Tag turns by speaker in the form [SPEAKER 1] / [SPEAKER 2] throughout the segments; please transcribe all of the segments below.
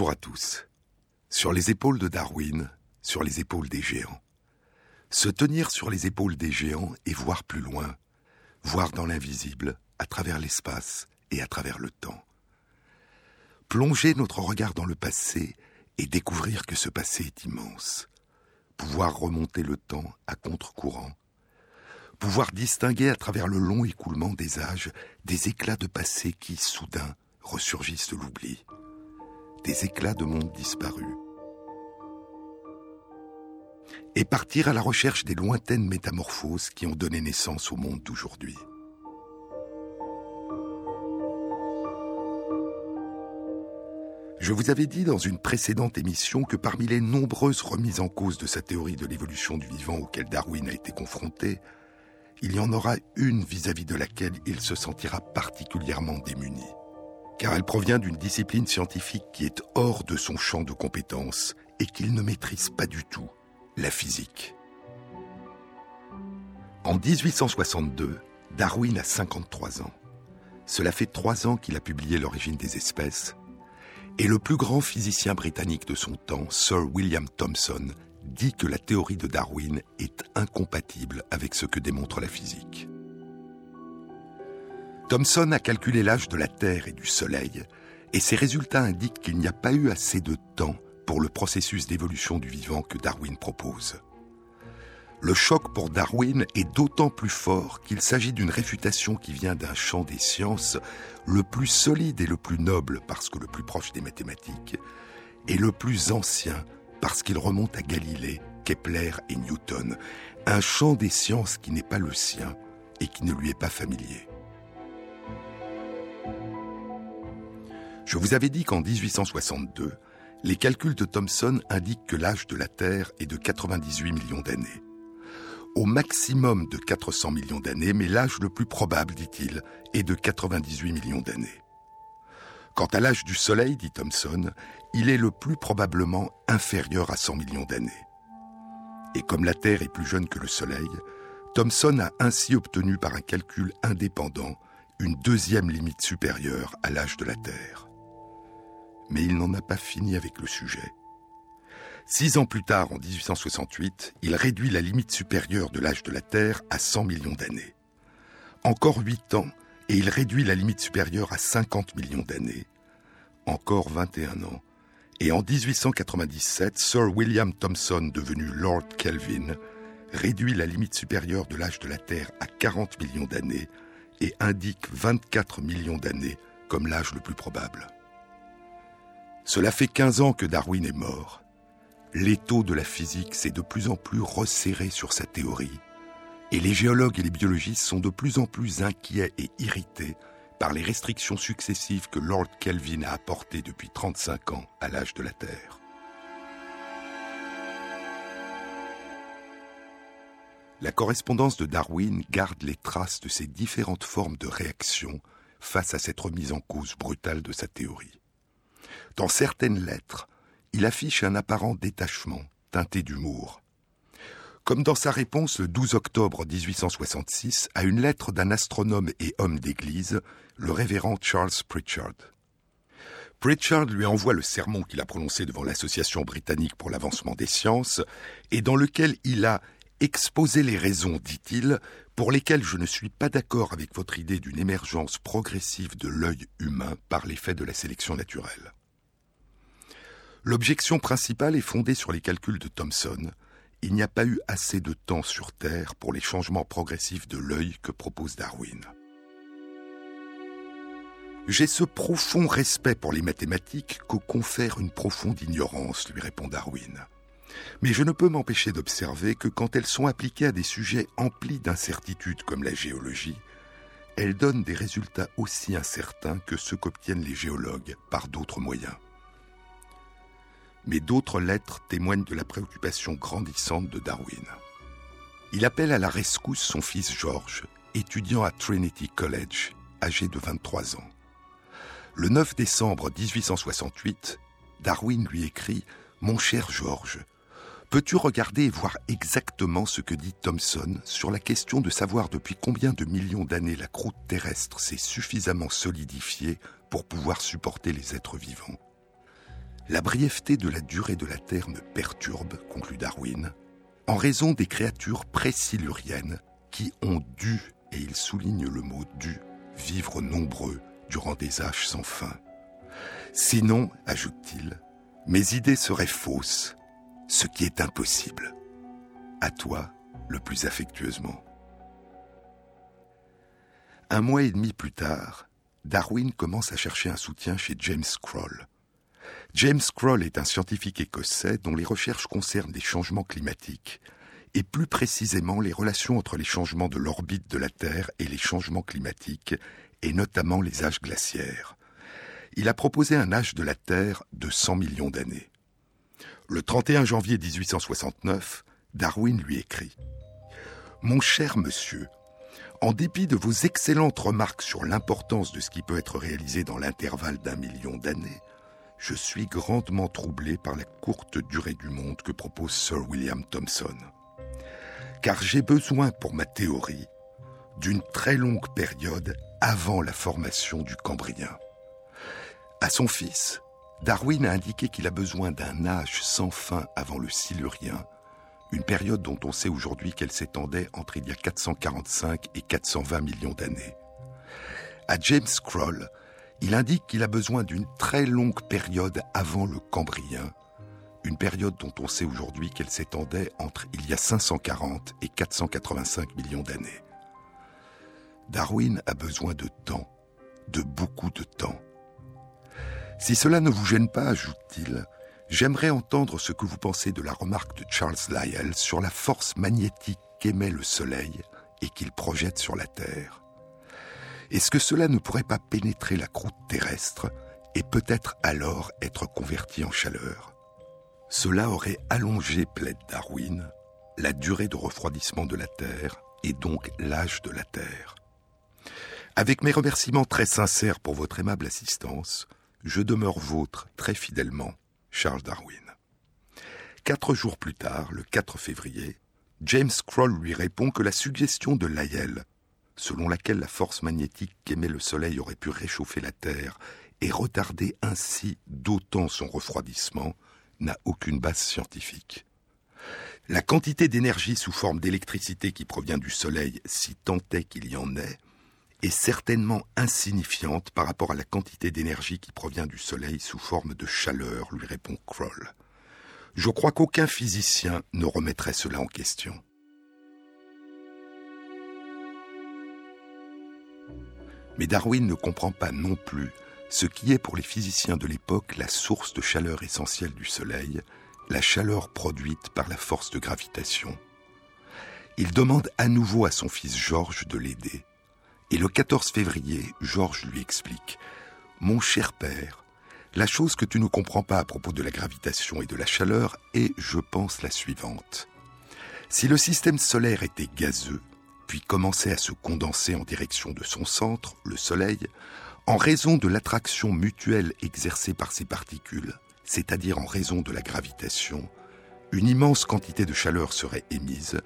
[SPEAKER 1] Bonjour à tous. Sur les épaules de Darwin, sur les épaules des géants. Se tenir sur les épaules des géants et voir plus loin, voir dans l'invisible, à travers l'espace et à travers le temps. Plonger notre regard dans le passé et découvrir que ce passé est immense. Pouvoir remonter le temps à contre-courant. Pouvoir distinguer à travers le long écoulement des âges des éclats de passé qui, soudain, ressurgissent de l'oubli. Des éclats de monde disparus. Et partir à la recherche des lointaines métamorphoses qui ont donné naissance au monde d'aujourd'hui. Je vous avais dit dans une précédente émission que parmi les nombreuses remises en cause de sa théorie de l'évolution du vivant auquel Darwin a été confronté, il y en aura une vis-à-vis de laquelle il se sentira particulièrement démuni. Car elle provient d'une discipline scientifique qui est hors de son champ de compétences et qu'il ne maîtrise pas du tout, la physique. En 1862, Darwin a 53 ans. Cela fait trois ans qu'il a publié L'origine des espèces, et le plus grand physicien britannique de son temps, Sir William Thomson, dit que la théorie de Darwin est incompatible avec ce que démontre la physique. Thomson a calculé l'âge de la Terre et du Soleil, et ses résultats indiquent qu'il n'y a pas eu assez de temps pour le processus d'évolution du vivant que Darwin propose. Le choc pour Darwin est d'autant plus fort qu'il s'agit d'une réfutation qui vient d'un champ des sciences le plus solide et le plus noble parce que le plus proche des mathématiques, et le plus ancien parce qu'il remonte à Galilée, Kepler et Newton, un champ des sciences qui n'est pas le sien et qui ne lui est pas familier. Je vous avais dit qu'en 1862, les calculs de Thomson indiquent que l'âge de la Terre est de 98 millions d'années au maximum de 400 millions d'années, mais l'âge le plus probable, dit-il, est de 98 millions d'années. Quant à l'âge du Soleil, dit Thomson, il est le plus probablement inférieur à 100 millions d'années. Et comme la Terre est plus jeune que le Soleil, Thomson a ainsi obtenu par un calcul indépendant une deuxième limite supérieure à l'âge de la Terre. Mais il n'en a pas fini avec le sujet. Six ans plus tard, en 1868, il réduit la limite supérieure de l'âge de la Terre à 100 millions d'années. Encore huit ans, et il réduit la limite supérieure à 50 millions d'années. Encore 21 ans. Et en 1897, Sir William Thomson, devenu Lord Kelvin, réduit la limite supérieure de l'âge de la Terre à 40 millions d'années et indique 24 millions d'années comme l'âge le plus probable. Cela fait 15 ans que Darwin est mort l'étau de la physique s'est de plus en plus resserré sur sa théorie, et les géologues et les biologistes sont de plus en plus inquiets et irrités par les restrictions successives que Lord Kelvin a apportées depuis 35 ans à l'âge de la Terre. La correspondance de Darwin garde les traces de ces différentes formes de réaction face à cette remise en cause brutale de sa théorie. Dans certaines lettres, il affiche un apparent détachement, teinté d'humour. Comme dans sa réponse le 12 octobre 1866 à une lettre d'un astronome et homme d'église, le révérend Charles Pritchard. Pritchard lui envoie le sermon qu'il a prononcé devant l'Association britannique pour l'avancement des sciences, et dans lequel il a exposé les raisons, dit-il, pour lesquelles je ne suis pas d'accord avec votre idée d'une émergence progressive de l'œil humain par l'effet de la sélection naturelle. L'objection principale est fondée sur les calculs de Thomson. Il n'y a pas eu assez de temps sur Terre pour les changements progressifs de l'œil que propose Darwin. J'ai ce profond respect pour les mathématiques qu'au confère une profonde ignorance, lui répond Darwin. Mais je ne peux m'empêcher d'observer que quand elles sont appliquées à des sujets emplis d'incertitudes comme la géologie, elles donnent des résultats aussi incertains que ceux qu'obtiennent les géologues par d'autres moyens mais d'autres lettres témoignent de la préoccupation grandissante de Darwin. Il appelle à la rescousse son fils George, étudiant à Trinity College, âgé de 23 ans. Le 9 décembre 1868, Darwin lui écrit Mon cher George, Peux-tu regarder et voir exactement ce que dit Thomson sur la question de savoir depuis combien de millions d'années la croûte terrestre s'est suffisamment solidifiée pour pouvoir supporter les êtres vivants? La brièveté de la durée de la Terre me perturbe, conclut Darwin, en raison des créatures présiluriennes qui ont dû, et il souligne le mot dû, vivre nombreux durant des âges sans fin. Sinon, ajoute-t-il, mes idées seraient fausses ce qui est impossible. À toi, le plus affectueusement. Un mois et demi plus tard, Darwin commence à chercher un soutien chez James Kroll. James Kroll est un scientifique écossais dont les recherches concernent les changements climatiques, et plus précisément les relations entre les changements de l'orbite de la Terre et les changements climatiques, et notamment les âges glaciaires. Il a proposé un âge de la Terre de 100 millions d'années. Le 31 janvier 1869, Darwin lui écrit Mon cher monsieur, en dépit de vos excellentes remarques sur l'importance de ce qui peut être réalisé dans l'intervalle d'un million d'années, je suis grandement troublé par la courte durée du monde que propose Sir William Thomson. Car j'ai besoin pour ma théorie d'une très longue période avant la formation du Cambrien. À son fils, Darwin a indiqué qu'il a besoin d'un âge sans fin avant le Silurien, une période dont on sait aujourd'hui qu'elle s'étendait entre il y a 445 et 420 millions d'années. À James Kroll, il indique qu'il a besoin d'une très longue période avant le Cambrien, une période dont on sait aujourd'hui qu'elle s'étendait entre il y a 540 et 485 millions d'années. Darwin a besoin de temps, de beaucoup de temps. Si cela ne vous gêne pas, ajoute-t-il, j'aimerais entendre ce que vous pensez de la remarque de Charles Lyell sur la force magnétique qu'émet le Soleil et qu'il projette sur la Terre. Est-ce que cela ne pourrait pas pénétrer la croûte terrestre et peut-être alors être converti en chaleur? Cela aurait allongé, plaide Darwin, la durée de refroidissement de la Terre et donc l'âge de la Terre. Avec mes remerciements très sincères pour votre aimable assistance, je demeure vôtre très fidèlement, Charles Darwin. Quatre jours plus tard, le 4 février, James Kroll lui répond que la suggestion de Lyell, selon laquelle la force magnétique qu'émet le Soleil aurait pu réchauffer la Terre et retarder ainsi d'autant son refroidissement, n'a aucune base scientifique. La quantité d'énergie sous forme d'électricité qui provient du Soleil, si tant est qu'il y en ait, est certainement insignifiante par rapport à la quantité d'énergie qui provient du Soleil sous forme de chaleur, lui répond Kroll. Je crois qu'aucun physicien ne remettrait cela en question. Mais Darwin ne comprend pas non plus ce qui est pour les physiciens de l'époque la source de chaleur essentielle du Soleil, la chaleur produite par la force de gravitation. Il demande à nouveau à son fils Georges de l'aider. Et le 14 février, Georges lui explique Mon cher père, la chose que tu ne comprends pas à propos de la gravitation et de la chaleur est, je pense, la suivante. Si le système solaire était gazeux, puis commençait à se condenser en direction de son centre, le Soleil, en raison de l'attraction mutuelle exercée par ces particules, c'est-à-dire en raison de la gravitation, une immense quantité de chaleur serait émise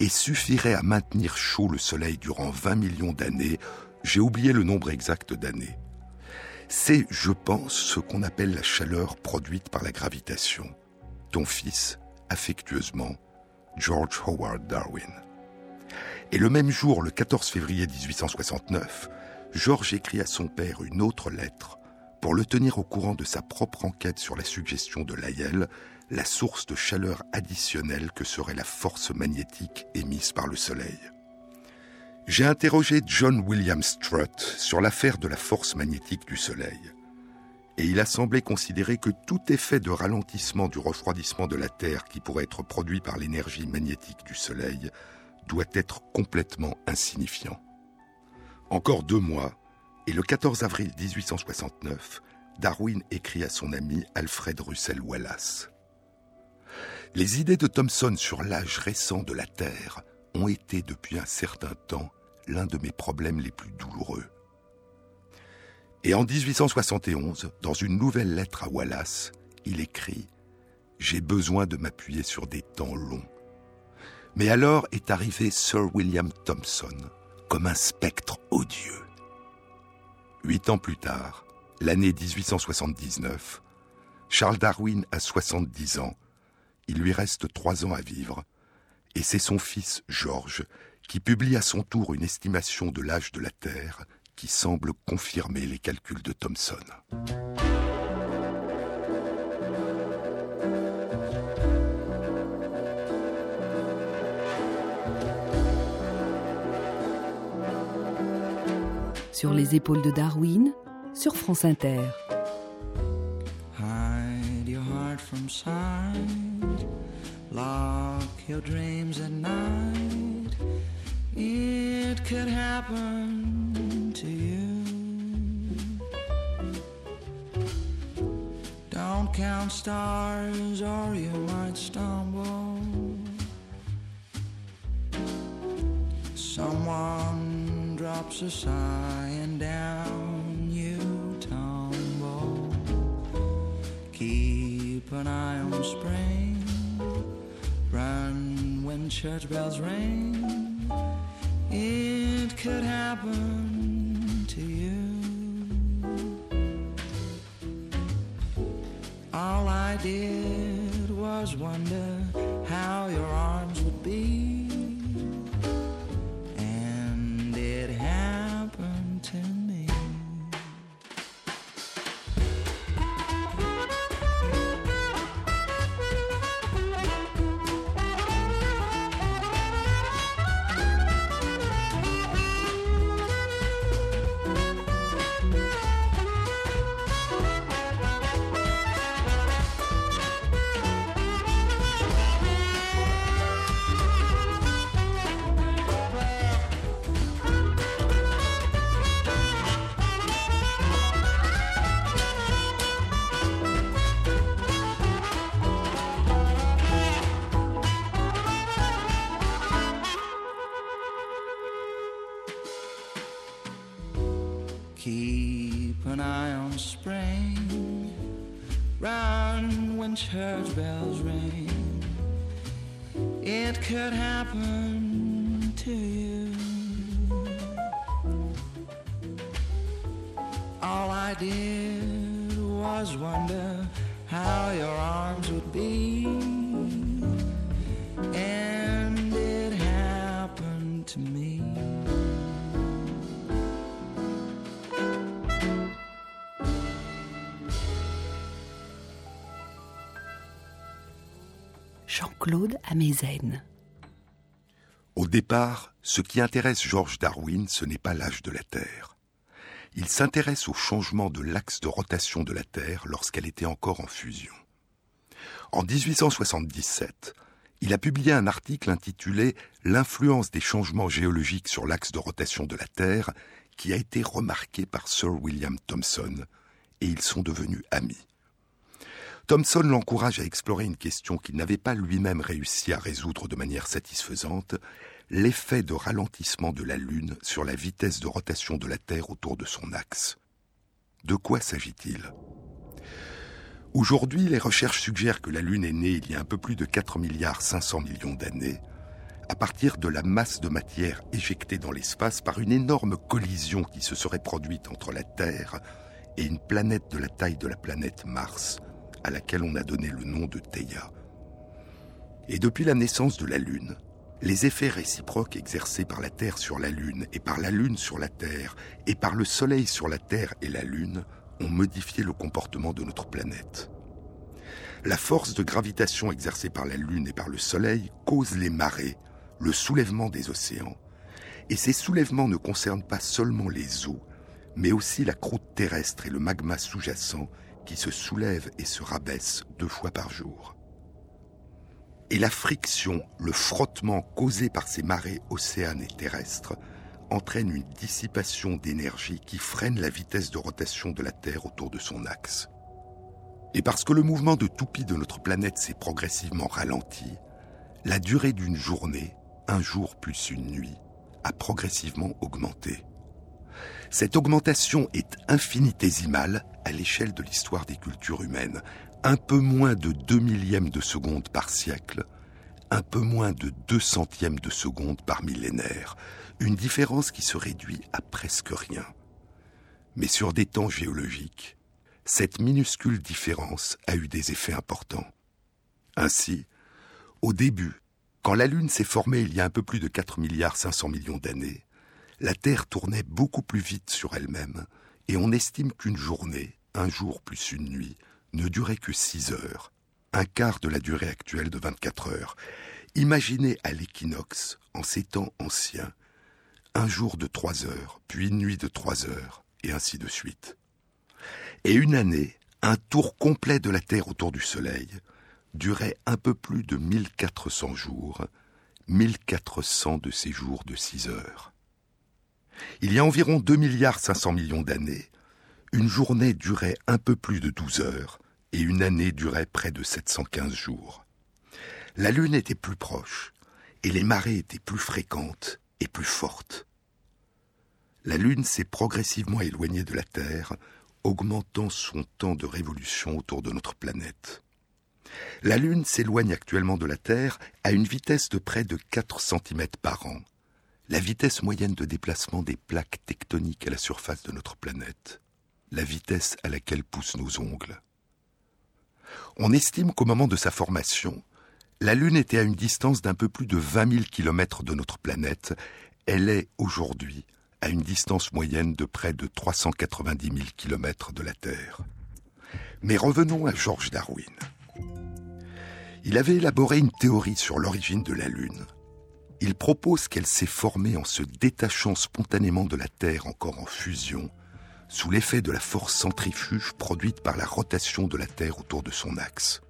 [SPEAKER 1] et suffirait à maintenir chaud le Soleil durant 20 millions d'années. J'ai oublié le nombre exact d'années. C'est, je pense, ce qu'on appelle la chaleur produite par la gravitation. Ton fils, affectueusement, George Howard Darwin. Et le même jour, le 14 février 1869, George écrit à son père une autre lettre pour le tenir au courant de sa propre enquête sur la suggestion de Lyell la source de chaleur additionnelle que serait la force magnétique émise par le Soleil. J'ai interrogé John William Strutt sur l'affaire de la force magnétique du Soleil, et il a semblé considérer que tout effet de ralentissement du refroidissement de la Terre qui pourrait être produit par l'énergie magnétique du Soleil doit être complètement insignifiant. Encore deux mois, et le 14 avril 1869, Darwin écrit à son ami Alfred Russel Wallace. Les idées de Thomson sur l'âge récent de la Terre ont été depuis un certain temps l'un de mes problèmes les plus douloureux. Et en 1871, dans une nouvelle lettre à Wallace, il écrit j'ai besoin de m'appuyer sur des temps longs. Mais alors est arrivé Sir William Thomson, comme un spectre odieux. Huit ans plus tard, l'année 1879, Charles Darwin a 70 ans, il lui reste trois ans à vivre, et c'est son fils George qui publie à son tour une estimation de l'âge de la Terre qui semble confirmer les calculs de Thomson.
[SPEAKER 2] Sur les épaules de Darwin, sur France Inter.
[SPEAKER 3] From sight, lock your dreams at night. It could happen to you. Don't count stars or you might stumble. Someone drops a sign down Keep an eye on spring. Run when church bells ring. It could happen to you. All I did was wonder
[SPEAKER 1] Au départ, ce qui intéresse George Darwin, ce n'est pas l'âge de la Terre. Il s'intéresse au changement de l'axe de rotation de la Terre lorsqu'elle était encore en fusion. En 1877, il a publié un article intitulé L'influence des changements géologiques sur l'axe de rotation de la Terre, qui a été remarqué par Sir William Thomson, et ils sont devenus amis. Thomson l'encourage à explorer une question qu'il n'avait pas lui-même réussi à résoudre de manière satisfaisante, l'effet de ralentissement de la Lune sur la vitesse de rotation de la Terre autour de son axe. De quoi s'agit-il? Aujourd'hui, les recherches suggèrent que la Lune est née il y a un peu plus de 4 milliards 500 millions d'années, à partir de la masse de matière éjectée dans l'espace par une énorme collision qui se serait produite entre la Terre et une planète de la taille de la planète Mars, à laquelle on a donné le nom de Theia. Et depuis la naissance de la Lune, les effets réciproques exercés par la Terre sur la Lune et par la Lune sur la Terre et par le Soleil sur la Terre et la Lune ont modifié le comportement de notre planète. La force de gravitation exercée par la Lune et par le Soleil cause les marées, le soulèvement des océans. Et ces soulèvements ne concernent pas seulement les eaux, mais aussi la croûte terrestre et le magma sous-jacent qui se soulèvent et se rabaissent deux fois par jour. Et la friction, le frottement causé par ces marées océanes et terrestres entraîne une dissipation d'énergie qui freine la vitesse de rotation de la Terre autour de son axe. Et parce que le mouvement de toupie de notre planète s'est progressivement ralenti, la durée d'une journée, un jour plus une nuit, a progressivement augmenté. Cette augmentation est infinitésimale à l'échelle de l'histoire des cultures humaines, un peu moins de 2 millièmes de seconde par siècle, un peu moins de 2 centièmes de seconde par millénaire, une différence qui se réduit à presque rien. Mais sur des temps géologiques, cette minuscule différence a eu des effets importants. Ainsi, au début, quand la Lune s'est formée il y a un peu plus de 4 milliards 500 millions d'années, la Terre tournait beaucoup plus vite sur elle-même, et on estime qu'une journée, un jour plus une nuit, ne durait que 6 heures, un quart de la durée actuelle de 24 heures. Imaginez à l'équinoxe, en ces temps anciens, un jour de 3 heures, puis une nuit de 3 heures, et ainsi de suite. Et une année, un tour complet de la Terre autour du Soleil, durait un peu plus de 1400 jours, 1400 de ces jours de 6 heures. Il y a environ 2 milliards 500 millions d'années, une journée durait un peu plus de 12 heures et une année durait près de 715 jours. La Lune était plus proche et les marées étaient plus fréquentes et plus fortes. La Lune s'est progressivement éloignée de la Terre, augmentant son temps de révolution autour de notre planète. La Lune s'éloigne actuellement de la Terre à une vitesse de près de 4 cm par an, la vitesse moyenne de déplacement des plaques tectoniques à la surface de notre planète, la vitesse à laquelle poussent nos ongles. On estime qu'au moment de sa formation, la Lune était à une distance d'un peu plus de 20 000 km de notre planète. Elle est aujourd'hui à une distance moyenne de près de 390 000 km de la Terre. Mais revenons à George Darwin. Il avait élaboré une théorie sur l'origine de la Lune. Il propose qu'elle s'est formée en se détachant spontanément de la Terre encore en fusion, sous l'effet de la force centrifuge produite par la rotation de la Terre autour de son axe.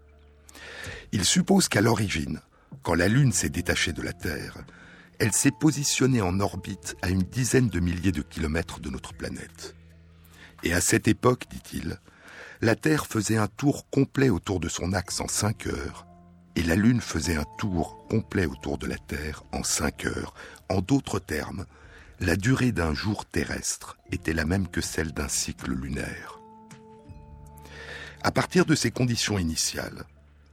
[SPEAKER 1] Il suppose qu'à l'origine, quand la Lune s'est détachée de la Terre, elle s'est positionnée en orbite à une dizaine de milliers de kilomètres de notre planète. Et à cette époque, dit-il, la Terre faisait un tour complet autour de son axe en cinq heures, et la Lune faisait un tour complet autour de la Terre en cinq heures. En d'autres termes, la durée d'un jour terrestre était la même que celle d'un cycle lunaire. À partir de ces conditions initiales,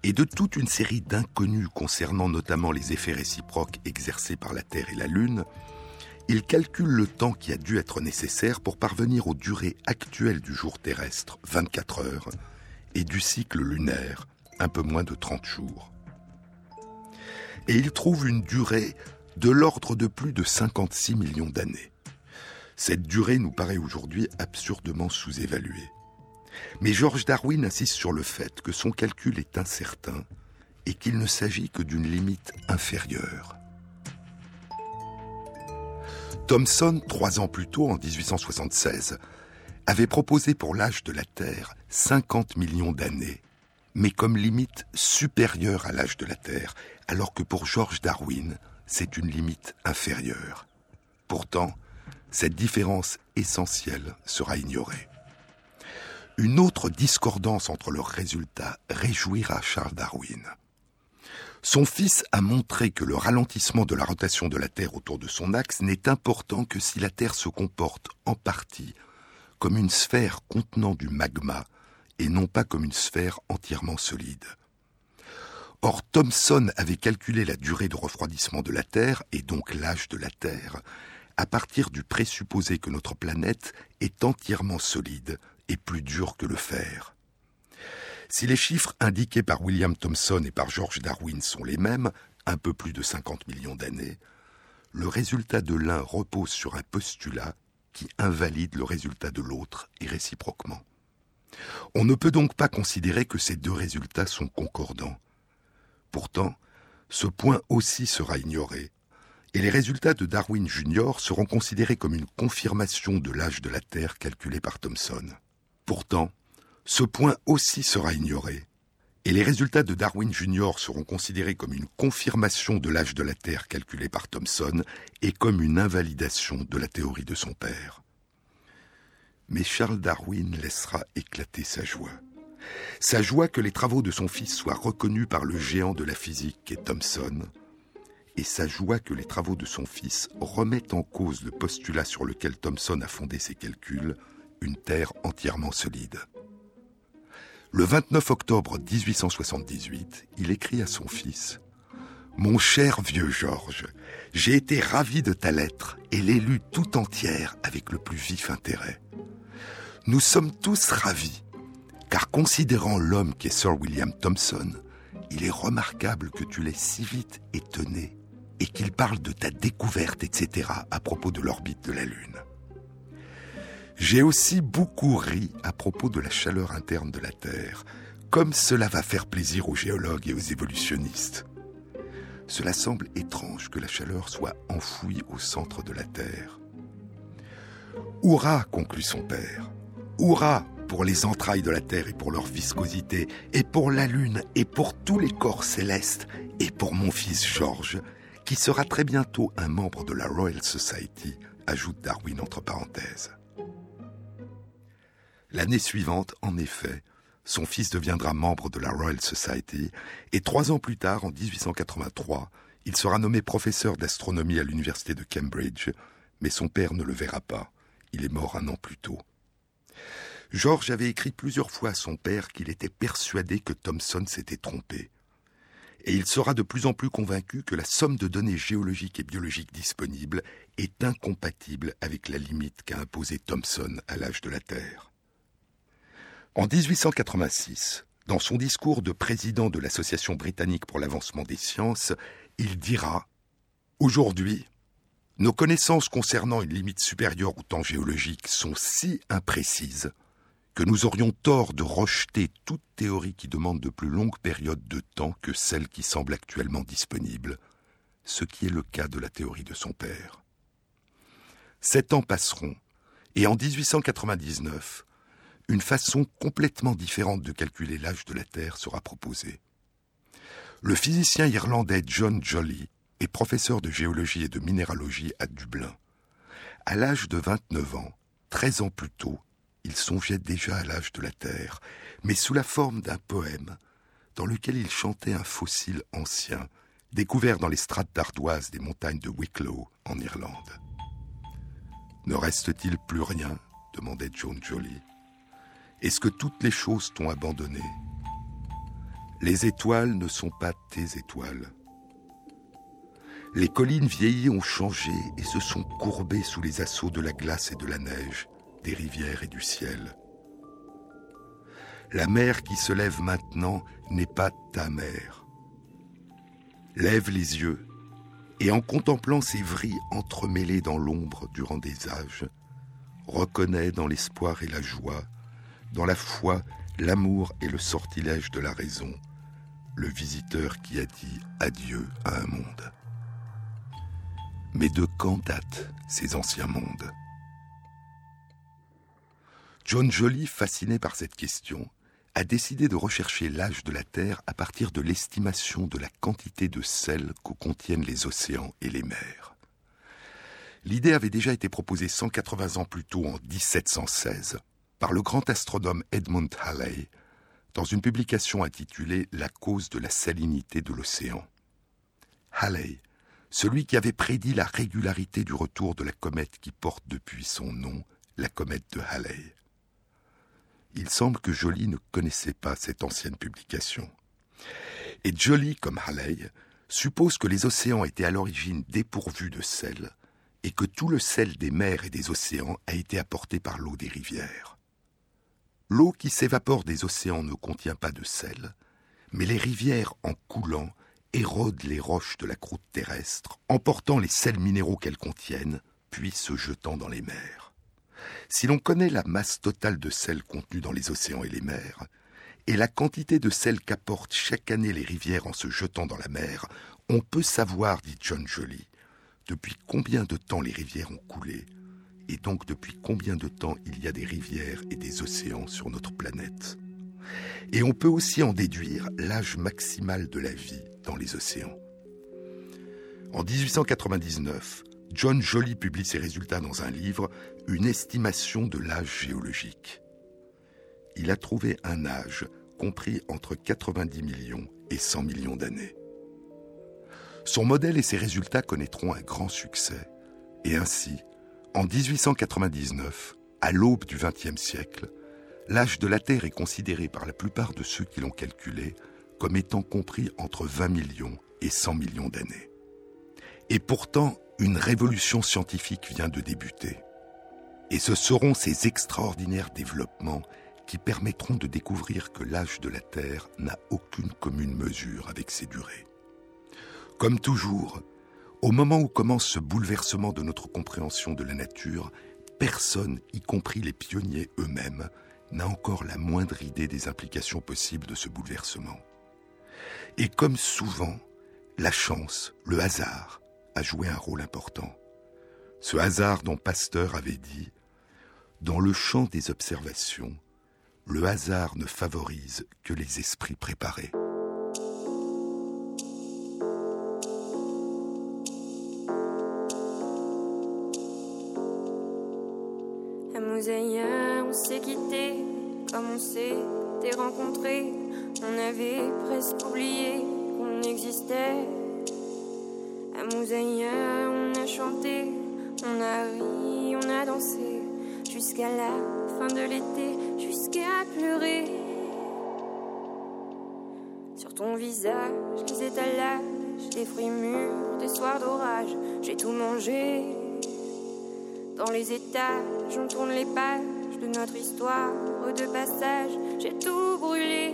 [SPEAKER 1] et de toute une série d'inconnus concernant notamment les effets réciproques exercés par la Terre et la Lune, il calcule le temps qui a dû être nécessaire pour parvenir aux durées actuelles du jour terrestre, 24 heures, et du cycle lunaire, un peu moins de 30 jours. Et il trouve une durée de l'ordre de plus de 56 millions d'années. Cette durée nous paraît aujourd'hui absurdement sous-évaluée. Mais George Darwin insiste sur le fait que son calcul est incertain et qu'il ne s'agit que d'une limite inférieure. Thomson, trois ans plus tôt, en 1876, avait proposé pour l'âge de la Terre 50 millions d'années, mais comme limite supérieure à l'âge de la Terre, alors que pour George Darwin, c'est une limite inférieure. Pourtant, cette différence essentielle sera ignorée. Une autre discordance entre leurs résultats réjouira Charles Darwin. Son fils a montré que le ralentissement de la rotation de la Terre autour de son axe n'est important que si la Terre se comporte en partie comme une sphère contenant du magma et non pas comme une sphère entièrement solide. Or, Thomson avait calculé la durée de refroidissement de la Terre, et donc l'âge de la Terre, à partir du présupposé que notre planète est entièrement solide et plus dure que le fer. Si les chiffres indiqués par William Thomson et par George Darwin sont les mêmes, un peu plus de 50 millions d'années, le résultat de l'un repose sur un postulat qui invalide le résultat de l'autre et réciproquement. On ne peut donc pas considérer que ces deux résultats sont concordants. Pourtant, ce point aussi sera ignoré, et les résultats de Darwin Jr. seront considérés comme une confirmation de l'âge de la Terre calculé par Thomson. Pourtant, ce point aussi sera ignoré, et les résultats de Darwin Jr. seront considérés comme une confirmation de l'âge de la Terre calculé par Thomson et comme une invalidation de la théorie de son père. Mais Charles Darwin laissera éclater sa joie. Sa joie que les travaux de son fils soient reconnus par le géant de la physique qu'est Thomson, et sa joie que les travaux de son fils remettent en cause le postulat sur lequel Thomson a fondé ses calculs, une Terre entièrement solide. Le 29 octobre 1878, il écrit à son fils Mon cher vieux Georges, j'ai été ravi de ta lettre et l'ai lue tout entière avec le plus vif intérêt. Nous sommes tous ravis, car considérant l'homme qui est Sir William Thompson, il est remarquable que tu l'aies si vite étonné et qu'il parle de ta découverte, etc., à propos de l'orbite de la Lune. J'ai aussi beaucoup ri à propos de la chaleur interne de la Terre, comme cela va faire plaisir aux géologues et aux évolutionnistes. Cela semble étrange que la chaleur soit enfouie au centre de la Terre. Hurrah, conclut son père. Hurrah pour les entrailles de la Terre et pour leur viscosité, et pour la Lune, et pour tous les corps célestes, et pour mon fils George, qui sera très bientôt un membre de la Royal Society, ajoute Darwin entre parenthèses. L'année suivante, en effet, son fils deviendra membre de la Royal Society, et trois ans plus tard, en 1883, il sera nommé professeur d'astronomie à l'université de Cambridge, mais son père ne le verra pas. Il est mort un an plus tôt. George avait écrit plusieurs fois à son père qu'il était persuadé que Thomson s'était trompé. Et il sera de plus en plus convaincu que la somme de données géologiques et biologiques disponibles est incompatible avec la limite qu'a imposée Thomson à l'âge de la Terre. En 1886, dans son discours de président de l'Association britannique pour l'avancement des sciences, il dira Aujourd'hui, nos connaissances concernant une limite supérieure au temps géologique sont si imprécises que nous aurions tort de rejeter toute théorie qui demande de plus longues périodes de temps que celle qui semble actuellement disponible, ce qui est le cas de la théorie de son père. Sept ans passeront, et en 1899, une façon complètement différente de calculer l'âge de la Terre sera proposée. Le physicien irlandais John Jolly est professeur de géologie et de minéralogie à Dublin. À l'âge de 29 ans, 13 ans plus tôt, il songeait déjà à l'âge de la Terre, mais sous la forme d'un poème dans lequel il chantait un fossile ancien, découvert dans les strates d'ardoise des montagnes de Wicklow, en Irlande. Ne reste-t-il plus rien? demandait John Jolly. Est-ce que toutes les choses t'ont abandonné? Les étoiles ne sont pas tes étoiles. Les collines vieillies ont changé et se sont courbées sous les assauts de la glace et de la neige des rivières et du ciel. La mer qui se lève maintenant n'est pas ta mer. Lève les yeux et en contemplant ces vrilles entremêlées dans l'ombre durant des âges, reconnais dans l'espoir et la joie, dans la foi, l'amour et le sortilège de la raison, le visiteur qui a dit adieu à un monde. Mais de quand datent ces anciens mondes? John Joly, fasciné par cette question, a décidé de rechercher l'âge de la Terre à partir de l'estimation de la quantité de sel que contiennent les océans et les mers. L'idée avait déjà été proposée 180 ans plus tôt, en 1716, par le grand astronome Edmund Halley, dans une publication intitulée La cause de la salinité de l'océan. Halley, celui qui avait prédit la régularité du retour de la comète qui porte depuis son nom, la comète de Halley il semble que Joly ne connaissait pas cette ancienne publication. Et Joly, comme Halley, suppose que les océans étaient à l'origine dépourvus de sel et que tout le sel des mers et des océans a été apporté par l'eau des rivières. L'eau qui s'évapore des océans ne contient pas de sel, mais les rivières, en coulant, érodent les roches de la croûte terrestre, emportant les sels minéraux qu'elles contiennent, puis se jetant dans les mers. Si l'on connaît la masse totale de sel contenue dans les océans et les mers, et la quantité de sel qu'apportent chaque année les rivières en se jetant dans la mer, on peut savoir, dit John Joly, depuis combien de temps les rivières ont coulé, et donc depuis combien de temps il y a des rivières et des océans sur notre planète. Et on peut aussi en déduire l'âge maximal de la vie dans les océans. En 1899, John Joly publie ses résultats dans un livre, Une estimation de l'âge géologique. Il a trouvé un âge compris entre 90 millions et 100 millions d'années. Son modèle et ses résultats connaîtront un grand succès. Et ainsi, en 1899, à l'aube du XXe siècle, l'âge de la Terre est considéré par la plupart de ceux qui l'ont calculé comme étant compris entre 20 millions et 100 millions d'années. Et pourtant, une révolution scientifique vient de débuter. Et ce seront ces extraordinaires développements qui permettront de découvrir que l'âge de la Terre n'a aucune commune mesure avec ses durées. Comme toujours, au moment où commence ce bouleversement de notre compréhension de la nature, personne, y compris les pionniers eux-mêmes, n'a encore la moindre idée des implications possibles de ce bouleversement. Et comme souvent, la chance, le hasard, a joué un rôle important. Ce hasard dont Pasteur avait dit Dans le champ des observations, le hasard ne favorise que les esprits préparés.
[SPEAKER 4] À Moussaïa, on s'est quitté, comme on s'était rencontré. On avait presque oublié qu'on existait. À Moussaïa, on a chanté, on a ri, on a dansé, jusqu'à la fin de l'été, jusqu'à pleurer. Sur ton visage, les étalages, des fruits mûrs, des soirs d'orage, j'ai tout mangé. Dans les étages, on tourne les pages de notre histoire de passage, j'ai tout brûlé.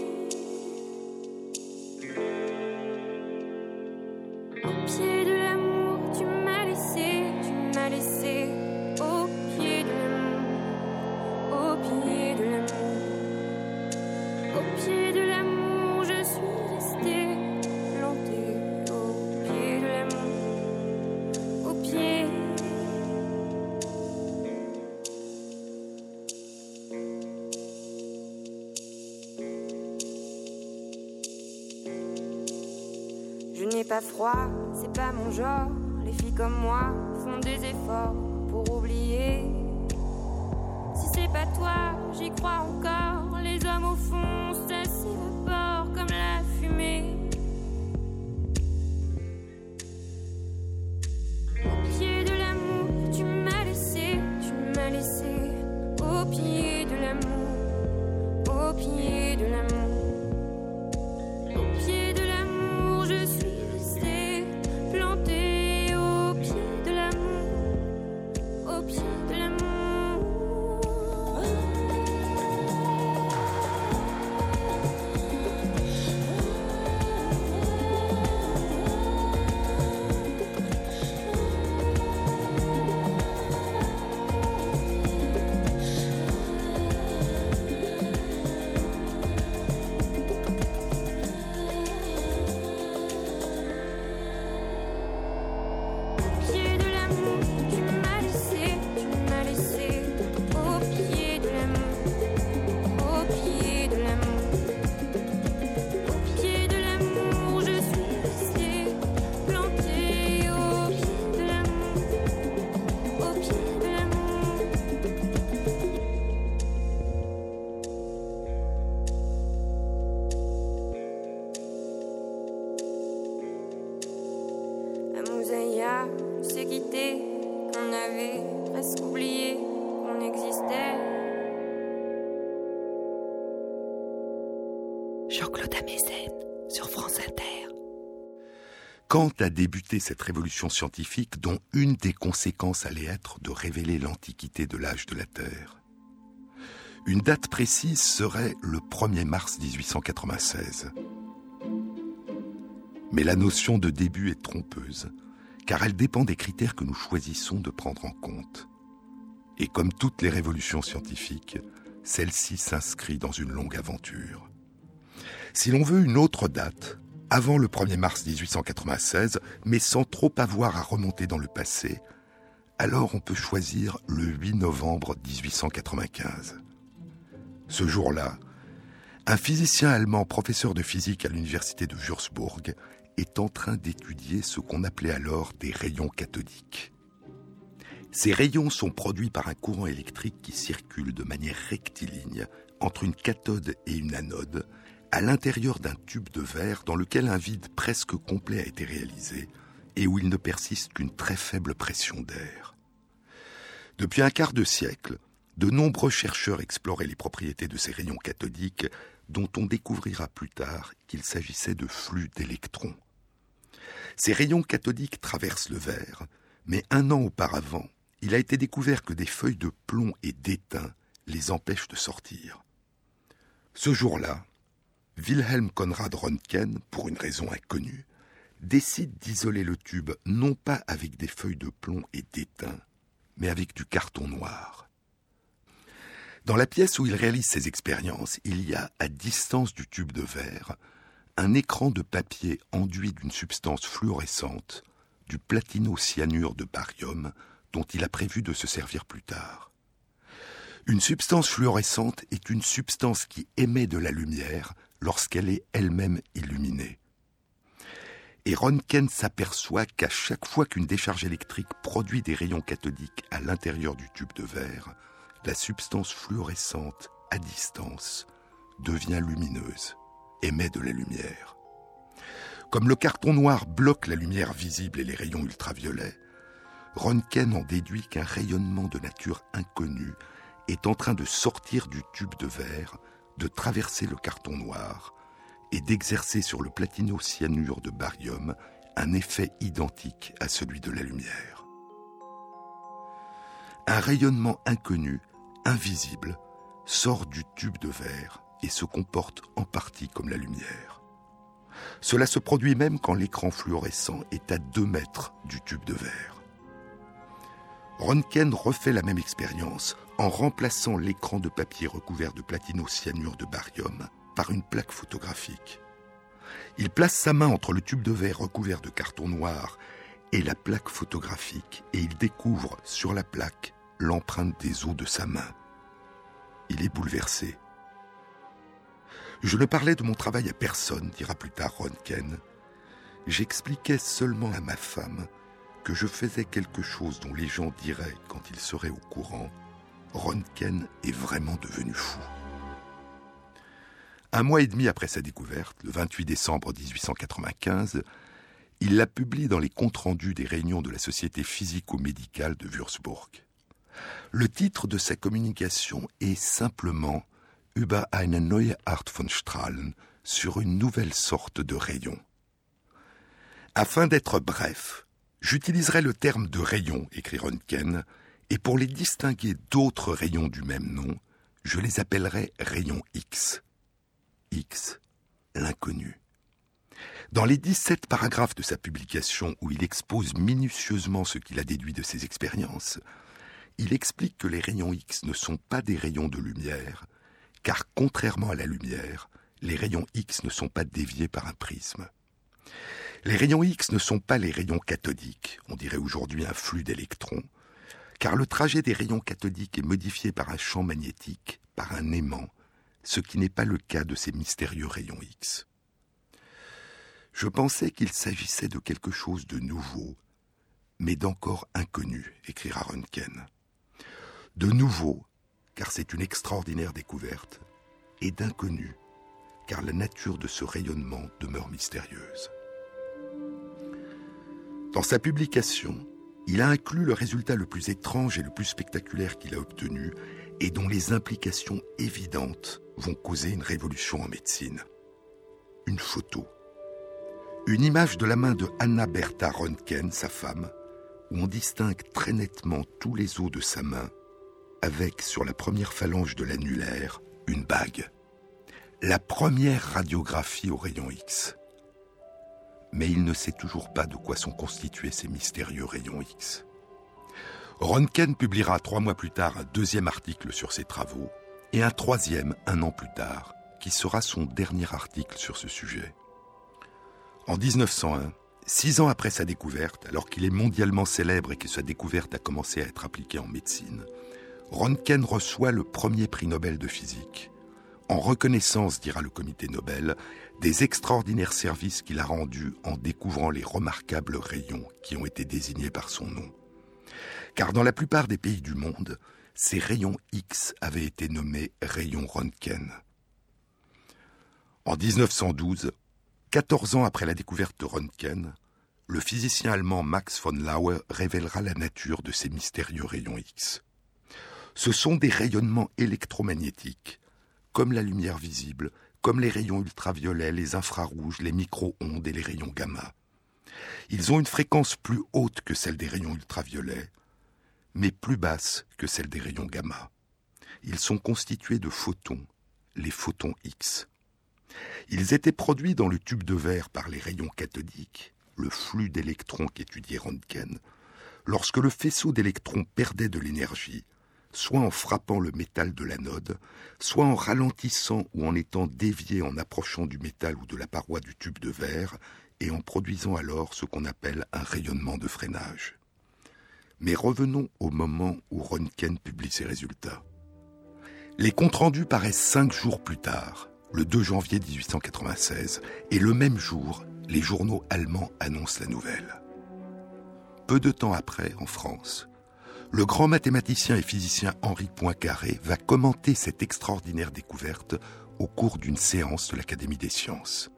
[SPEAKER 4] Froid, c'est pas mon genre. Les filles comme moi font des efforts pour oublier. Si c'est pas toi, j'y crois encore. Les hommes au fond, ça s'évapore comme la fumée.
[SPEAKER 2] France Inter.
[SPEAKER 1] Quand a débuté cette révolution scientifique dont une des conséquences allait être de révéler l'antiquité de l'âge de la Terre Une date précise serait le 1er mars 1896. Mais la notion de début est trompeuse, car elle dépend des critères que nous choisissons de prendre en compte. Et comme toutes les révolutions scientifiques, celle-ci s'inscrit dans une longue aventure. Si l'on veut une autre date, avant le 1er mars 1896, mais sans trop avoir à remonter dans le passé, alors on peut choisir le 8 novembre 1895. Ce jour-là, un physicien allemand professeur de physique à l'université de Würzburg est en train d'étudier ce qu'on appelait alors des rayons cathodiques. Ces rayons sont produits par un courant électrique qui circule de manière rectiligne entre une cathode et une anode à l'intérieur d'un tube de verre dans lequel un vide presque complet a été réalisé et où il ne persiste qu'une très faible pression d'air. Depuis un quart de siècle, de nombreux chercheurs exploraient les propriétés de ces rayons cathodiques dont on découvrira plus tard qu'il s'agissait de flux d'électrons. Ces rayons cathodiques traversent le verre, mais un an auparavant, il a été découvert que des feuilles de plomb et d'étain les empêchent de sortir. Ce jour-là, Wilhelm Conrad Röntgen, pour une raison inconnue, décide d'isoler le tube non pas avec des feuilles de plomb et d'étain, mais avec du carton noir. Dans la pièce où il réalise ses expériences, il y a, à distance du tube de verre, un écran de papier enduit d'une substance fluorescente, du platinocyanure de barium, dont il a prévu de se servir plus tard. Une substance fluorescente est une substance qui émet de la lumière lorsqu'elle est elle-même illuminée. Et Röntgen s'aperçoit qu'à chaque fois qu'une décharge électrique produit des rayons cathodiques à l'intérieur du tube de verre, la substance fluorescente à distance devient lumineuse, émet de la lumière. Comme le carton noir bloque la lumière visible et les rayons ultraviolets, Röntgen en déduit qu'un rayonnement de nature inconnue est en train de sortir du tube de verre, de traverser le carton noir et d'exercer sur le platinocyanure de barium un effet identique à celui de la lumière. Un rayonnement inconnu invisible, sort du tube de verre et se comporte en partie comme la lumière. Cela se produit même quand l'écran fluorescent est à 2 mètres du tube de verre. Röntgen refait la même expérience en remplaçant l'écran de papier recouvert de platinocyanure de barium par une plaque photographique. Il place sa main entre le tube de verre recouvert de carton noir et la plaque photographique et il découvre sur la plaque l'empreinte des os de sa main. Il est bouleversé. Je ne parlais de mon travail à personne, dira plus tard Ronken. J'expliquais seulement à ma femme que je faisais quelque chose dont les gens diraient, quand ils seraient au courant, Ronken est vraiment devenu fou. Un mois et demi après sa découverte, le 28 décembre 1895, il la publie dans les comptes rendus des réunions de la Société physico-médicale de Würzburg. Le titre de sa communication est simplement Über eine neue Art von Strahlen, sur une nouvelle sorte de rayon. Afin d'être bref, j'utiliserai le terme de rayon, écrit Röntgen, et pour les distinguer d'autres rayons du même nom, je les appellerai rayons X. X, l'inconnu. Dans les 17 paragraphes de sa publication où il expose minutieusement ce qu'il a déduit de ses expériences, il explique que les rayons X ne sont pas des rayons de lumière, car contrairement à la lumière, les rayons X ne sont pas déviés par un prisme. Les rayons X ne sont pas les rayons cathodiques, on dirait aujourd'hui un flux d'électrons, car le trajet des rayons cathodiques est modifié par un champ magnétique, par un aimant, ce qui n'est pas le cas de ces mystérieux rayons X. Je pensais qu'il s'agissait de quelque chose de nouveau, mais d'encore inconnu, écrira Röntgen de nouveau, car c'est une extraordinaire découverte, et d'inconnu, car la nature de ce rayonnement demeure mystérieuse. Dans sa publication, il a inclus le résultat le plus étrange et le plus spectaculaire qu'il a obtenu, et dont les implications évidentes vont causer une révolution en médecine. Une photo. Une image de la main de Anna Bertha Röntgen, sa femme, où on distingue très nettement tous les os de sa main avec sur la première phalange de l'annulaire une bague. La première radiographie au rayon X. Mais il ne sait toujours pas de quoi sont constitués ces mystérieux rayons X. Ronken publiera trois mois plus tard un deuxième article sur ses travaux et un troisième un an plus tard, qui sera son dernier article sur ce sujet. En 1901, six ans après sa découverte, alors qu'il est mondialement célèbre et que sa découverte a commencé à être appliquée en médecine, Röntgen reçoit le premier prix Nobel de physique. En reconnaissance, dira le comité Nobel, des extraordinaires services qu'il a rendus en découvrant les remarquables rayons qui ont été désignés par son nom. Car dans la plupart des pays du monde, ces rayons X avaient été nommés rayons Röntgen. En 1912, 14 ans après la découverte de Röntgen, le physicien allemand Max von Laue révélera la nature de ces mystérieux rayons X. Ce sont des rayonnements électromagnétiques, comme la lumière visible, comme les rayons ultraviolets, les infrarouges, les micro-ondes et les rayons gamma. Ils ont une fréquence plus haute que celle des rayons ultraviolets, mais plus basse que celle des rayons gamma. Ils sont constitués de photons, les photons X. Ils étaient produits dans le tube de verre par les rayons cathodiques, le flux d'électrons qu'étudiait Röntgen, lorsque le faisceau d'électrons perdait de l'énergie, soit en frappant le métal de l'anode, soit en ralentissant ou en étant dévié en approchant du métal ou de la paroi du tube de verre, et en produisant alors ce qu'on appelle un rayonnement de freinage. Mais revenons au moment où Röntgen publie ses résultats. Les comptes rendus paraissent cinq jours plus tard, le 2 janvier 1896, et le même jour, les journaux allemands annoncent la nouvelle. Peu de temps après, en France, le grand mathématicien et physicien Henri Poincaré va commenter cette extraordinaire découverte au cours d'une séance de l'Académie des sciences.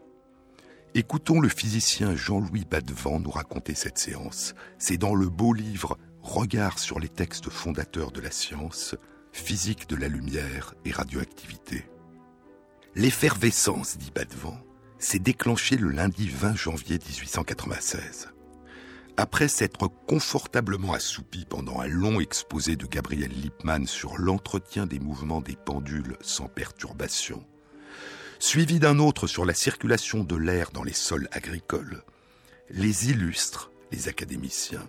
[SPEAKER 1] Écoutons le physicien Jean-Louis Badevant nous raconter cette séance. C'est dans le beau livre Regard sur les textes fondateurs de la science, physique de la lumière et radioactivité. L'effervescence, dit Badevant, s'est déclenchée le lundi 20 janvier 1896. Après s'être confortablement assoupi pendant un long exposé de Gabriel Lippmann sur l'entretien des mouvements des pendules sans perturbation, suivi d'un autre sur la circulation de l'air dans les sols agricoles, les illustres, les académiciens,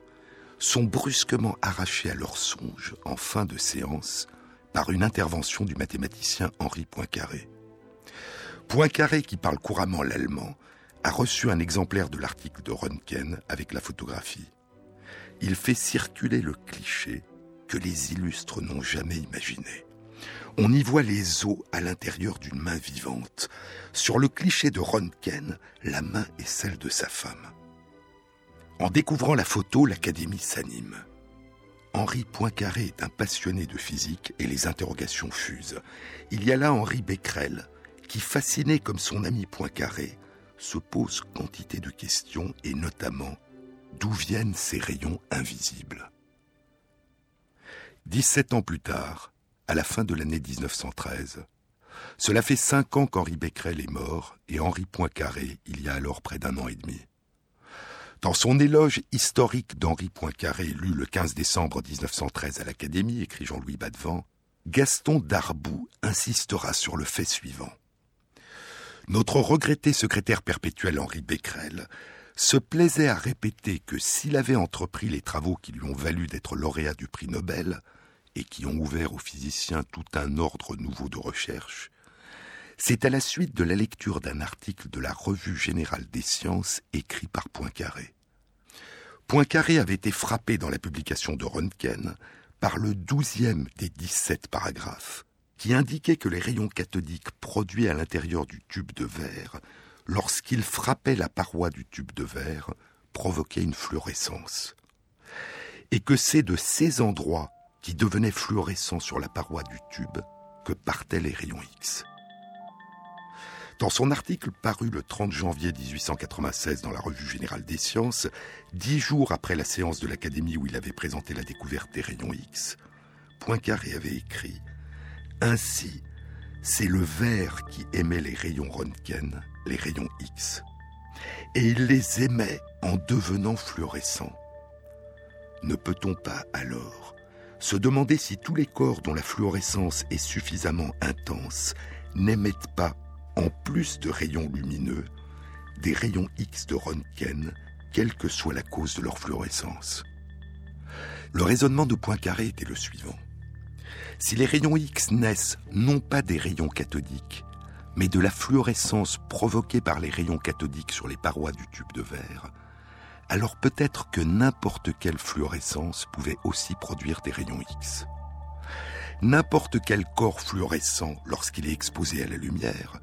[SPEAKER 1] sont brusquement arrachés à leurs songes en fin de séance par une intervention du mathématicien Henri Poincaré. Poincaré, qui parle couramment l'allemand, a reçu un exemplaire de l'article de Röntgen avec la photographie. Il fait circuler le cliché que les illustres n'ont jamais imaginé. On y voit les os à l'intérieur d'une main vivante. Sur le cliché de Röntgen, la main est celle de sa femme. En découvrant la photo, l'Académie s'anime. Henri Poincaré est un passionné de physique et les interrogations fusent. Il y a là Henri Becquerel, qui, fasciné comme son ami Poincaré, se pose quantité de questions et notamment d'où viennent ces rayons invisibles? 17 ans plus tard, à la fin de l'année 1913, cela fait cinq ans qu'Henri Becquerel est mort et Henri Poincaré il y a alors près d'un an et demi. Dans son éloge historique d'Henri Poincaré, lu le 15 décembre 1913 à l'Académie, écrit Jean-Louis Badevant, Gaston Darboux insistera sur le fait suivant. Notre regretté secrétaire perpétuel Henri Becquerel se plaisait à répéter que s'il avait entrepris les travaux qui lui ont valu d'être lauréat du prix Nobel, et qui ont ouvert aux physiciens tout un ordre nouveau de recherche, c'est à la suite de la lecture d'un article de la Revue générale des sciences écrit par Poincaré. Poincaré avait été frappé dans la publication de Röntgen par le douzième des dix-sept paragraphes qui indiquait que les rayons cathodiques produits à l'intérieur du tube de verre, lorsqu'ils frappaient la paroi du tube de verre, provoquaient une fluorescence. Et que c'est de ces endroits qui devenaient fluorescents sur la paroi du tube que partaient les rayons X. Dans son article paru le 30 janvier 1896 dans la Revue générale des sciences, dix jours après la séance de l'Académie où il avait présenté la découverte des rayons X, Poincaré avait écrit Ainsi, c'est le verre qui émet les rayons Röntgen, les rayons X. Et il les émet en devenant fluorescents. Ne peut-on pas alors se demander si tous les corps dont la fluorescence est suffisamment intense n'émettent pas en plus de rayons lumineux, des rayons X de Röntgen, quelle que soit la cause de leur fluorescence? Le raisonnement de Poincaré était le suivant. Si les rayons X naissent non pas des rayons cathodiques, mais de la fluorescence provoquée par les rayons cathodiques sur les parois du tube de verre, alors peut-être que n'importe quelle fluorescence pouvait aussi produire des rayons X. N'importe quel corps fluorescent, lorsqu'il est exposé à la lumière,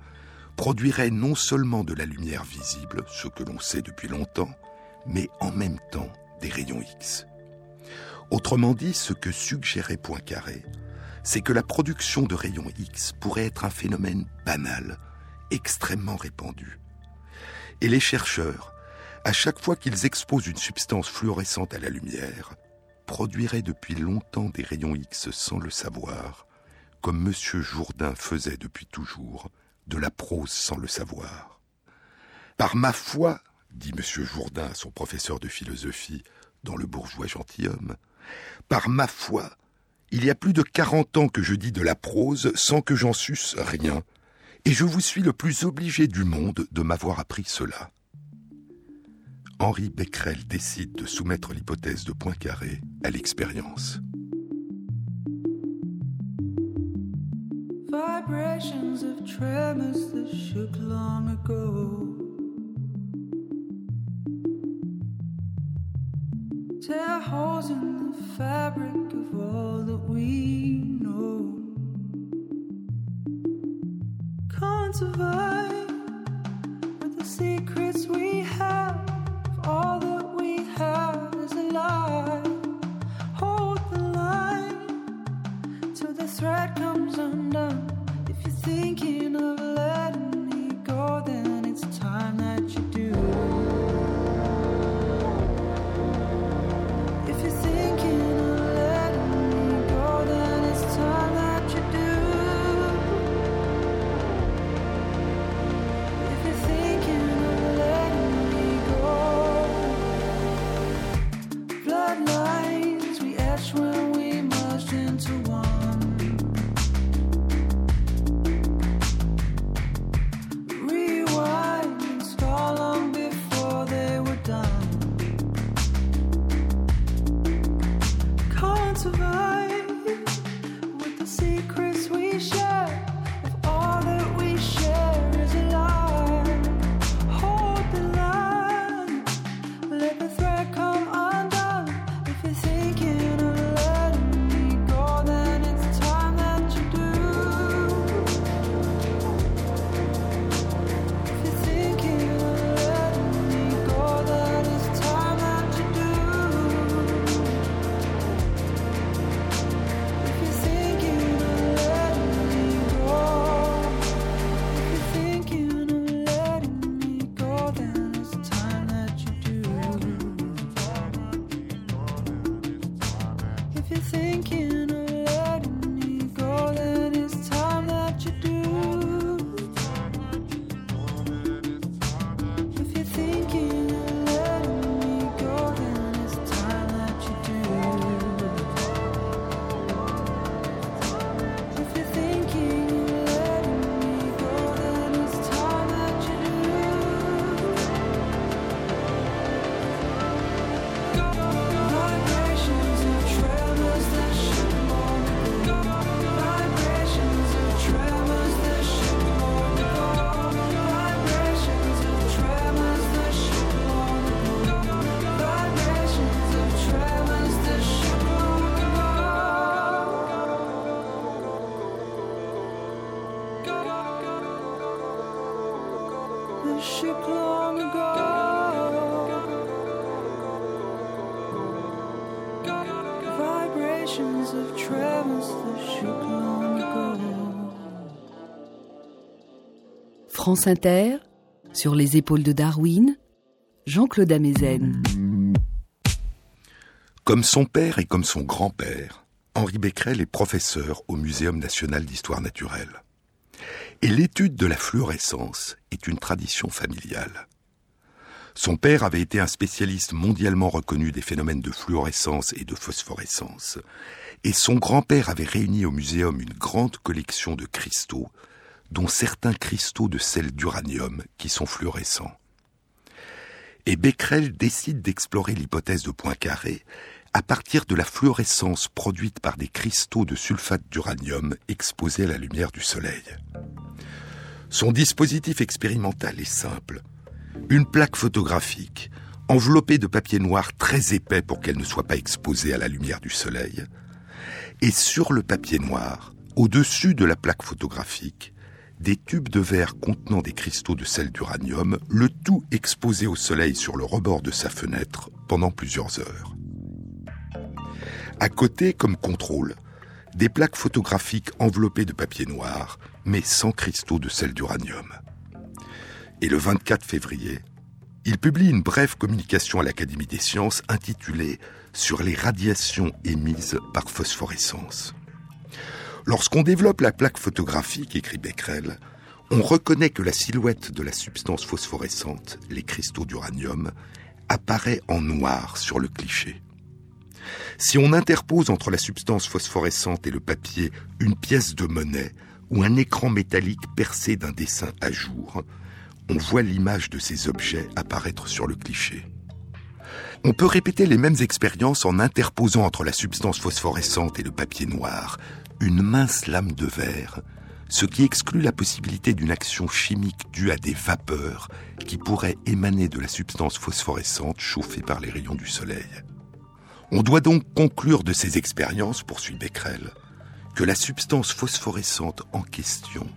[SPEAKER 1] produirait non seulement de la lumière visible, ce que l'on sait depuis longtemps, mais en même temps des rayons X. Autrement dit, ce que suggérait Poincaré, c'est que la production de rayons X pourrait être un phénomène banal, extrêmement répandu. Et les chercheurs, à chaque fois qu'ils exposent une substance fluorescente à la lumière, produirait depuis longtemps des rayons X sans le savoir, comme M. Jourdain faisait depuis toujours de la prose sans le savoir. Par ma foi, dit M. Jourdain à son professeur de philosophie dans Le bourgeois gentilhomme, par ma foi, il y a plus de quarante ans que je dis de la prose sans que j'en susse rien, et je vous suis le plus obligé du monde de m'avoir appris cela. Henri Becquerel décide de soumettre l'hypothèse de Poincaré à l'expérience.
[SPEAKER 5] Tear holes in the fabric of all that we know. Can't survive with the secrets we have. All that we have is a lie. Hold the line till the thread comes undone. If you're thinking of letting me go, then
[SPEAKER 2] France Inter, sur les épaules de Darwin, Jean-Claude Amezen.
[SPEAKER 1] Comme son père et comme son grand-père, Henri Becquerel est professeur au Muséum national d'histoire naturelle. Et l'étude de la fluorescence est une tradition familiale. Son père avait été un spécialiste mondialement reconnu des phénomènes de fluorescence et de phosphorescence, et son grand-père avait réuni au muséum une grande collection de cristaux, dont certains cristaux de sel d'uranium qui sont fluorescents. Et Becquerel décide d'explorer l'hypothèse de Poincaré à partir de la fluorescence produite par des cristaux de sulfate d'uranium exposés à la lumière du soleil. Son dispositif expérimental est simple. Une plaque photographique, enveloppée de papier noir très épais pour qu'elle ne soit pas exposée à la lumière du soleil, et sur le papier noir, au-dessus de la plaque photographique, des tubes de verre contenant des cristaux de sel d'uranium, le tout exposé au soleil sur le rebord de sa fenêtre pendant plusieurs heures. À côté, comme contrôle, des plaques photographiques enveloppées de papier noir, mais sans cristaux de sel d'uranium. Et le 24 février, il publie une brève communication à l'Académie des sciences intitulée Sur les radiations émises par phosphorescence. Lorsqu'on développe la plaque photographique, écrit Becquerel, on reconnaît que la silhouette de la substance phosphorescente, les cristaux d'uranium, apparaît en noir sur le cliché. Si on interpose entre la substance phosphorescente et le papier une pièce de monnaie ou un écran métallique percé d'un dessin à jour, on voit l'image de ces objets apparaître sur le cliché. On peut répéter les mêmes expériences en interposant entre la substance phosphorescente et le papier noir une mince lame de verre, ce qui exclut la possibilité d'une action chimique due à des vapeurs qui pourraient émaner de la substance phosphorescente chauffée par les rayons du soleil. On doit donc conclure de ces expériences, poursuit Becquerel, que la substance phosphorescente en question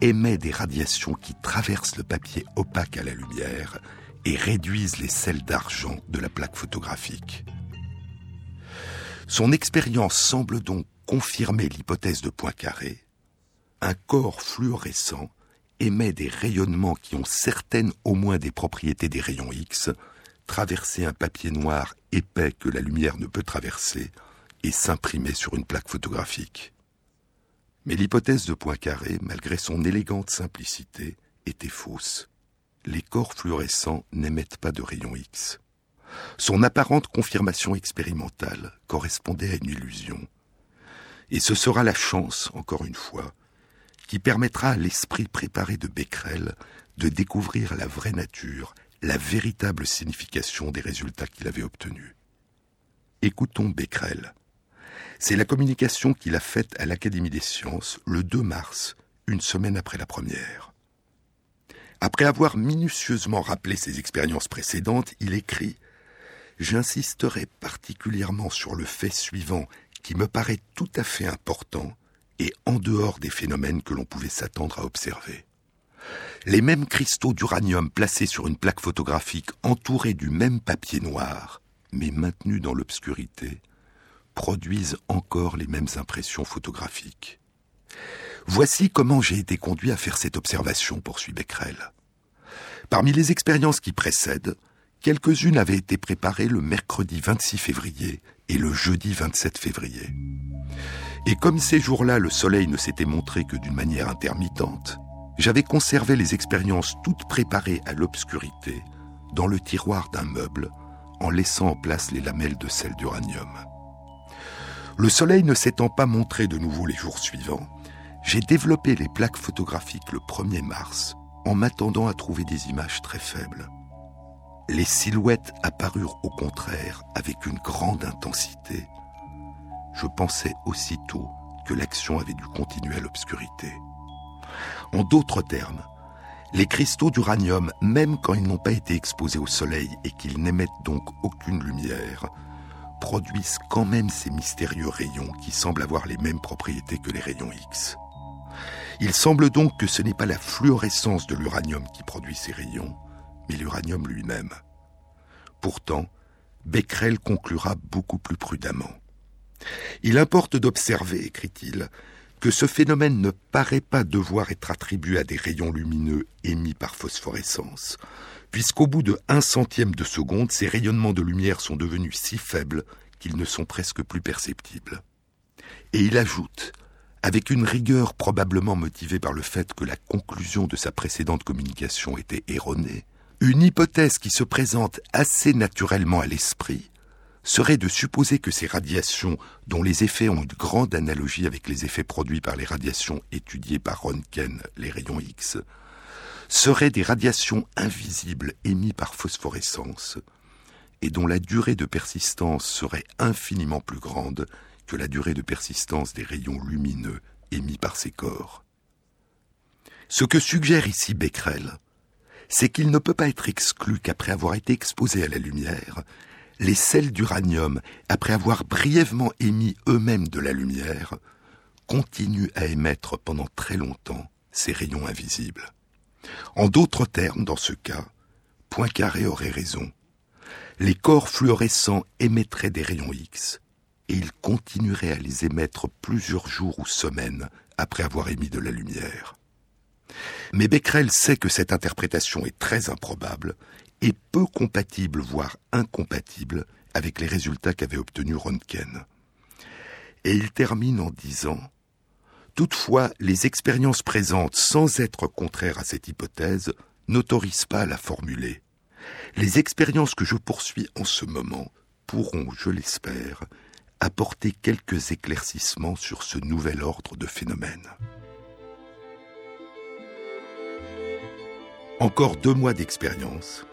[SPEAKER 1] émet des radiations qui traversent le papier opaque à la lumière et réduisent les sels d'argent de la plaque photographique. Son expérience semble donc confirmer l'hypothèse de Poincaré. Un corps fluorescent émet des rayonnements qui ont certaines au moins des propriétés des rayons X, traverser un papier noir épais que la lumière ne peut traverser et s'imprimer sur une plaque photographique. Mais l'hypothèse de Poincaré, malgré son élégante simplicité, était fausse. Les corps fluorescents n'émettent pas de rayons X. Son apparente confirmation expérimentale correspondait à une illusion. Et ce sera la chance, encore une fois, qui permettra à l'esprit préparé de Becquerel de découvrir la vraie nature, la véritable signification des résultats qu'il avait obtenus. Écoutons Becquerel. C'est la communication qu'il a faite à l'Académie des sciences le 2 mars, une semaine après la première. Après avoir minutieusement rappelé ses expériences précédentes, il écrit J'insisterai particulièrement sur le fait suivant qui me paraît tout à fait important et en dehors des phénomènes que l'on pouvait s'attendre à observer. Les mêmes cristaux d'uranium placés sur une plaque photographique entourée du même papier noir, mais maintenus dans l'obscurité, produisent encore les mêmes impressions photographiques. Voici comment j'ai été conduit à faire cette observation, poursuit Becquerel. Parmi les expériences qui précèdent, quelques-unes avaient été préparées le mercredi 26 février et le jeudi 27 février. Et comme ces jours-là le soleil ne s'était montré que d'une manière intermittente, j'avais conservé les expériences toutes préparées à l'obscurité dans le tiroir d'un meuble en laissant en place les lamelles de sel d'uranium. Le soleil ne s'étant pas montré de nouveau les jours suivants, j'ai développé les plaques photographiques le 1er mars en m'attendant à trouver des images très faibles. Les silhouettes apparurent au contraire avec une grande intensité. Je pensais aussitôt que l'action avait dû continuer à l'obscurité. En d'autres termes, les cristaux d'uranium, même quand ils n'ont pas été exposés au soleil et qu'ils n'émettent donc aucune lumière, produisent quand même ces mystérieux rayons qui semblent avoir les mêmes propriétés que les rayons X. Il semble donc que ce n'est pas la fluorescence de l'uranium qui produit ces rayons, l'uranium lui-même. Pourtant, Becquerel conclura beaucoup plus prudemment. Il importe d'observer, écrit-il, que ce phénomène ne paraît pas devoir être attribué à des rayons lumineux émis par phosphorescence, puisqu'au bout de un centième de seconde, ces rayonnements de lumière sont devenus si faibles qu'ils ne sont presque plus perceptibles. Et il ajoute, avec une rigueur probablement motivée par le fait que la conclusion de sa précédente communication était erronée, une hypothèse qui se présente assez naturellement à l'esprit serait de supposer que ces radiations, dont les effets ont une grande analogie avec les effets produits par les radiations étudiées par Röntgen, les rayons X, seraient des radiations invisibles émises par phosphorescence et dont la durée de persistance serait infiniment plus grande que la durée de persistance des rayons lumineux émis par ces corps. Ce que suggère ici Becquerel, c'est qu'il ne peut pas être exclu qu'après avoir été exposé à la lumière, les sels d'uranium, après avoir brièvement émis eux-mêmes de la lumière, continuent à émettre pendant très longtemps ces rayons invisibles. En d'autres termes, dans ce cas, Poincaré aurait raison. Les corps fluorescents émettraient des rayons X, et ils continueraient à les émettre plusieurs jours ou semaines après avoir émis de la lumière. Mais Becquerel sait que cette interprétation est très improbable est peu compatible, voire incompatible, avec les résultats qu'avait obtenus Röntgen. Et il termine en disant Toutefois, les expériences présentes, sans être contraires à cette hypothèse, n'autorisent pas à la formuler. Les expériences que je poursuis en ce moment pourront, je l'espère, apporter quelques éclaircissements sur ce nouvel ordre de phénomènes. Encore deux mois d'expérience,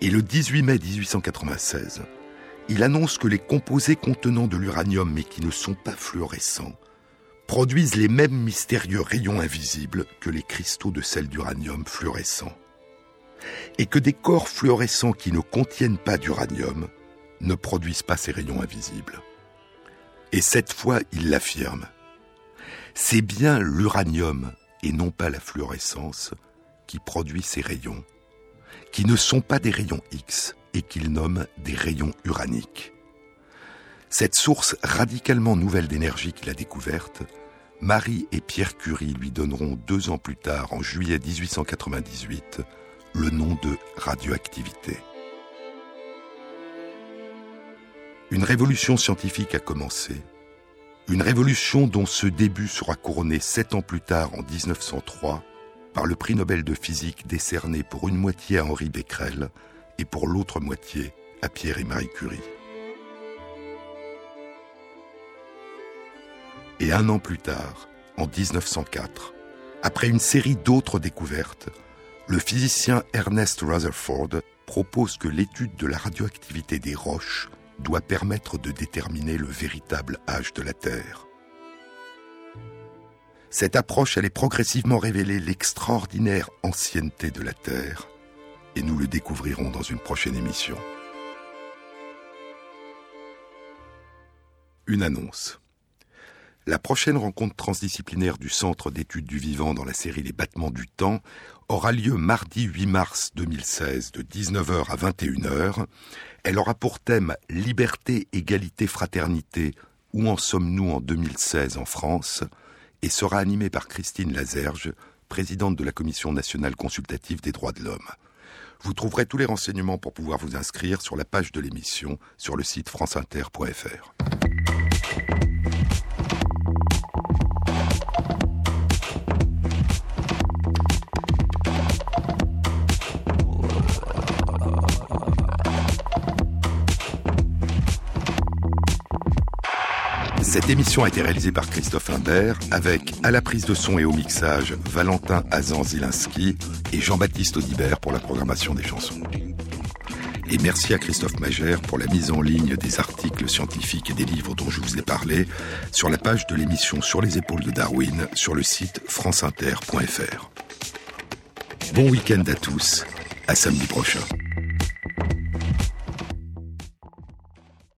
[SPEAKER 1] et le 18 mai 1896, il annonce que les composés contenant de l'uranium mais qui ne sont pas fluorescents produisent les mêmes mystérieux rayons invisibles que les cristaux de sel d'uranium fluorescents. Et que des corps fluorescents qui ne contiennent pas d'uranium ne produisent pas ces rayons invisibles. Et cette fois, il l'affirme. C'est bien l'uranium et non pas la fluorescence qui produit ces rayons, qui ne sont pas des rayons X et qu'il nomme des rayons uraniques. Cette source radicalement nouvelle d'énergie qu'il a découverte Marie et Pierre Curie lui donneront deux ans plus tard, en juillet 1898, le nom de radioactivité. Une révolution scientifique a commencé, une révolution dont ce début sera couronné sept ans plus tard, en 1903, par le prix Nobel de physique décerné pour une moitié à Henri Becquerel et pour l'autre moitié à Pierre et Marie Curie. Et un an plus tard, en 1904, après une série d'autres découvertes, le physicien Ernest Rutherford propose que l'étude de la radioactivité des roches doit permettre de déterminer le véritable âge de la Terre. Cette approche allait progressivement révéler l'extraordinaire ancienneté de la Terre, et nous le découvrirons dans une prochaine émission. Une annonce. La prochaine rencontre transdisciplinaire du Centre d'études du vivant dans la série Les battements du temps aura lieu mardi 8 mars 2016 de 19h à 21h. Elle aura pour thème Liberté, égalité, fraternité. Où en sommes-nous en 2016 en France? Et sera animée par Christine Lazerge, présidente de la Commission nationale consultative des droits de l'homme. Vous trouverez tous les renseignements pour pouvoir vous inscrire sur la page de l'émission sur le site franceinter.fr. Cette émission a été réalisée par Christophe Imbert avec à la prise de son et au mixage Valentin Azan-Zilinski et Jean-Baptiste Audibert pour la programmation des chansons. Et merci à Christophe Magère pour la mise en ligne des articles scientifiques et des livres dont je vous ai parlé sur la page de l'émission Sur les épaules de Darwin sur le site franceinter.fr. Bon week-end à tous, à samedi prochain.